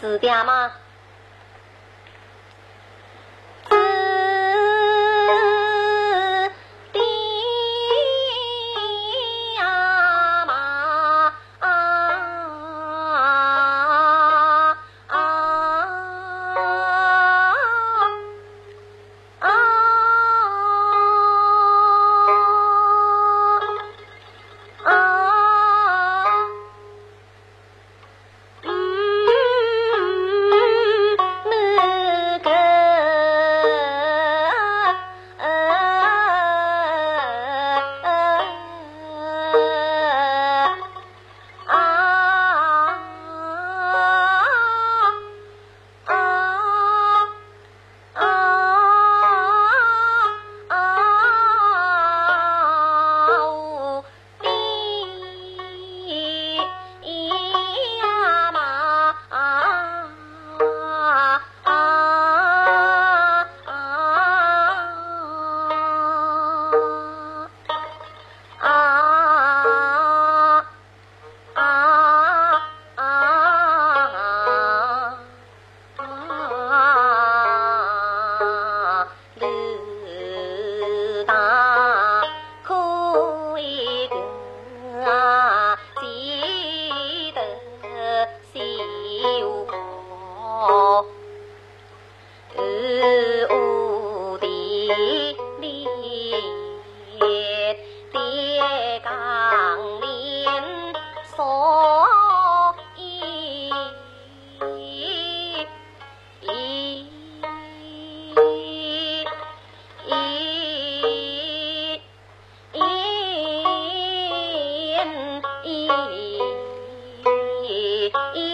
指点吗？别别杠所以一